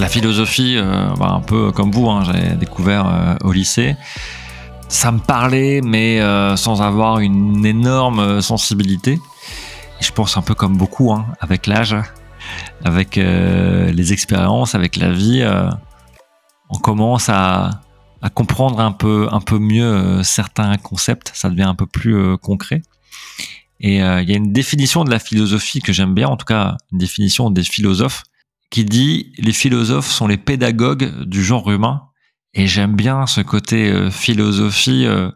La philosophie, euh, bah, un peu comme vous, hein, j'ai découvert euh, au lycée. Ça me parlait, mais euh, sans avoir une énorme sensibilité. Je pense un peu comme beaucoup, hein, avec l'âge, avec les expériences, avec la vie, on commence à, à, comprendre un peu, un peu mieux certains concepts. Ça devient un peu plus concret. Et il y a une définition de la philosophie que j'aime bien, en tout cas une définition des philosophes, qui dit les philosophes sont les pédagogues du genre humain. Et j'aime bien ce côté euh, philosophie, euh,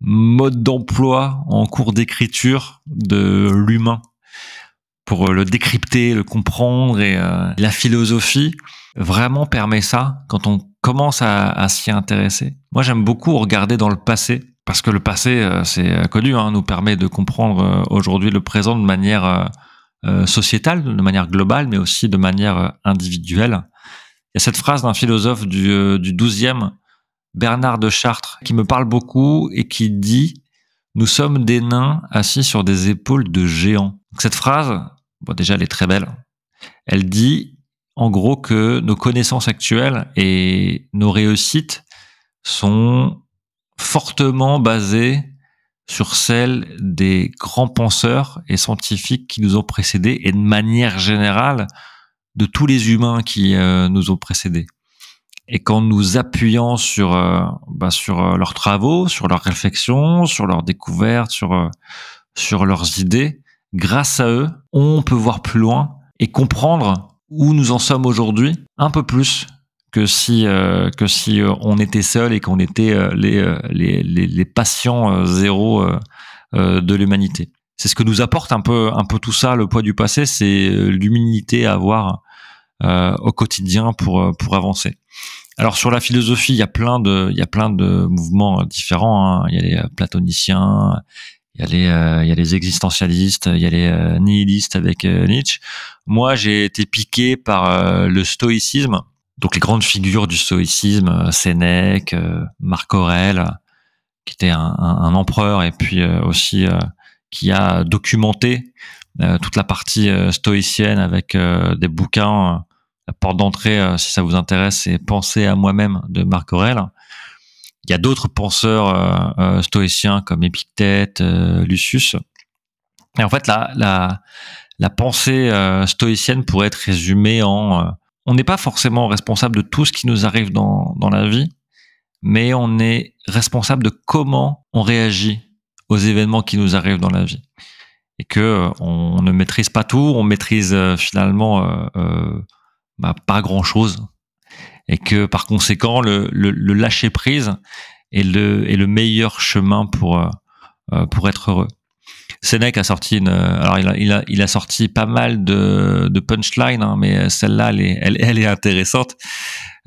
mode d'emploi en cours d'écriture de l'humain pour euh, le décrypter, le comprendre. Et la philosophie vraiment permet ça quand on commence à, à s'y intéresser. Moi, j'aime beaucoup regarder dans le passé parce que le passé, c'est connu, hein, nous permet de comprendre aujourd'hui le présent de manière euh, sociétale, de manière globale, mais aussi de manière euh, individuelle. Il y a cette phrase d'un philosophe du, euh, du 12e, Bernard de Chartres, qui me parle beaucoup et qui dit Nous sommes des nains assis sur des épaules de géants. cette phrase, bon, déjà, elle est très belle. Elle dit, en gros, que nos connaissances actuelles et nos réussites sont fortement basées sur celle des grands penseurs et scientifiques qui nous ont précédés et de manière générale de tous les humains qui euh, nous ont précédés. Et qu'en nous appuyant sur euh, bah, sur euh, leurs travaux, sur leurs réflexions, sur leurs découvertes, sur sur leurs idées, grâce à eux, on peut voir plus loin et comprendre où nous en sommes aujourd'hui un peu plus que si euh, que si euh, on était seul et qu'on était euh, les, les, les, les, patients zéro de l'humanité. C'est ce que nous apporte un peu un peu tout ça, le poids du passé, c'est l'humilité à avoir au quotidien pour pour avancer. Alors sur la philosophie, il y a plein de il y a plein de mouvements différents. Hein. Il y a les platoniciens, il y a les il y a les existentialistes, il y a les nihilistes avec Nietzsche. Moi, j'ai été piqué par le stoïcisme donc les grandes figures du stoïcisme, euh, Sénèque, euh, Marc Aurèle, qui était un, empereur et puis euh, aussi qui a documenté toute la partie stoïcienne avec des bouquins. La porte d'entrée, si ça vous intéresse, c'est Penser à moi-même de Marc Aurèle. Il y a d'autres penseurs stoïciens comme Épictète, Lucius. Et en fait, la, la, la pensée stoïcienne pourrait être résumée en on n'est pas forcément responsable de tout ce qui nous arrive dans, dans la vie, mais on est responsable de comment on réagit aux événements qui nous arrivent dans la vie. Et que euh, on ne maîtrise pas tout, on maîtrise euh, finalement euh, bah, pas grand chose. Et que par conséquent, le, lâcher prise est le, est le meilleur chemin pour, pour être heureux. Sénèque a sorti une, alors il a, il a, il a sorti pas mal de, de punchlines, hein, mais celle-là, elle est, elle, elle est intéressante.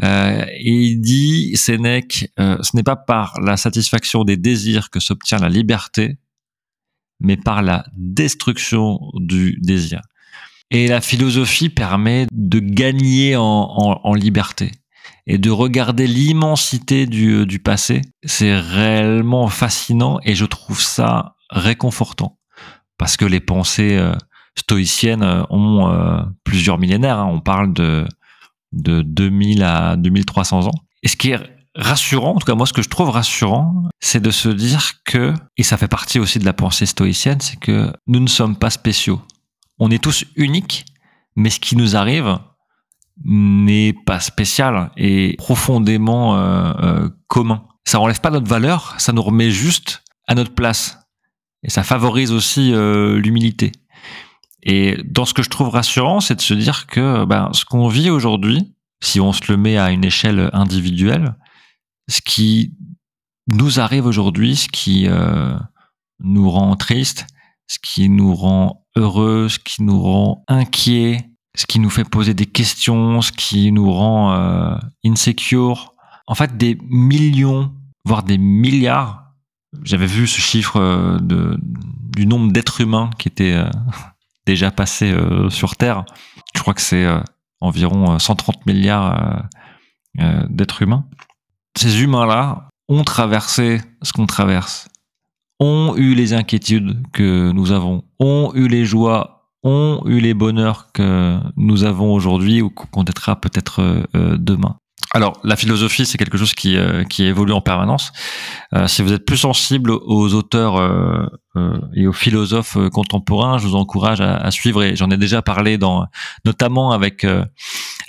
Euh, et il dit, Sénèque, euh, ce n'est pas par la satisfaction des désirs que s'obtient la liberté, mais par la destruction du désir. Et la philosophie permet de gagner en, en, en liberté et de regarder l'immensité du, du passé. C'est réellement fascinant et je trouve ça réconfortant parce que les pensées euh, stoïciennes euh, ont euh, plusieurs millénaires. Hein. On parle de, de 2000 à 2300 ans. Et ce qui est rassurant, en tout cas moi ce que je trouve rassurant, c'est de se dire que, et ça fait partie aussi de la pensée stoïcienne, c'est que nous ne sommes pas spéciaux. On est tous uniques, mais ce qui nous arrive n'est pas spécial et profondément commun. Ça enlève pas notre valeur, ça nous remet juste à notre place. Et ça favorise aussi euh, l'humilité. Et dans ce que je trouve rassurant, c'est de se dire que ben, ce qu'on vit aujourd'hui, si on se le met à une échelle individuelle, ce qui nous arrive aujourd'hui, ce qui euh, nous rend triste, ce qui nous rend heureux, ce qui nous rend inquiet, ce qui nous fait poser des questions, ce qui nous rend euh, insecure, en fait des millions, voire des milliards j'avais vu ce chiffre euh, du nombre d'êtres humains qui étaient euh, déjà passés euh, sur Terre. Je crois que c'est environ 130 milliards d'êtres humains. Ces humains-là ont traversé ce qu'on traverse, ont eu les inquiétudes que nous avons, ont eu les joies ont eu les bonheurs que nous avons aujourd'hui ou qu'on connaîtra peut-être demain. Alors, la philosophie, c'est quelque chose qui, euh, qui évolue en permanence. Euh, si vous êtes plus sensible aux auteurs euh, et aux philosophes contemporains, je vous encourage à, suivre. Et j'en ai déjà parlé, dans, notamment avec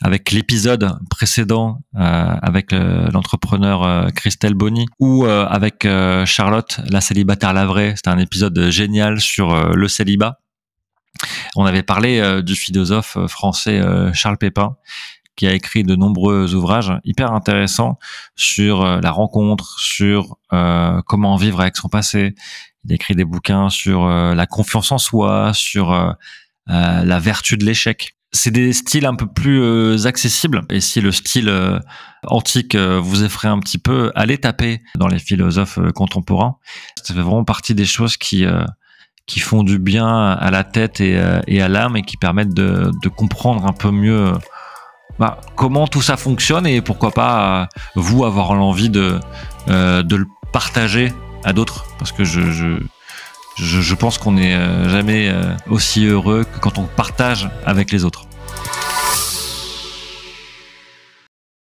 avec l'épisode précédent avec l'entrepreneur Christelle Bonny ou avec Charlotte, la célibataire la vraie. C'était un épisode génial sur le célibat. On avait parlé du philosophe français Charles Pépin qui a écrit de nombreux ouvrages hyper intéressants sur euh, la rencontre, sur euh, comment vivre avec son passé. Il a écrit des bouquins sur euh, la confiance en soi, sur la vertu de l'échec. C'est des styles un peu plus accessibles. Et si le style antique vous effraie un petit peu, allez taper dans les philosophes contemporains. Ça fait vraiment partie des choses qui qui font du bien à la tête et, et à l'âme et qui permettent de, de comprendre un peu mieux bah, comment tout ça fonctionne et pourquoi pas euh, vous avoir l'envie de, euh, de le partager à d'autres? Parce que je, je, je, pense qu'on n'est euh, jamais aussi heureux que quand on partage avec les autres.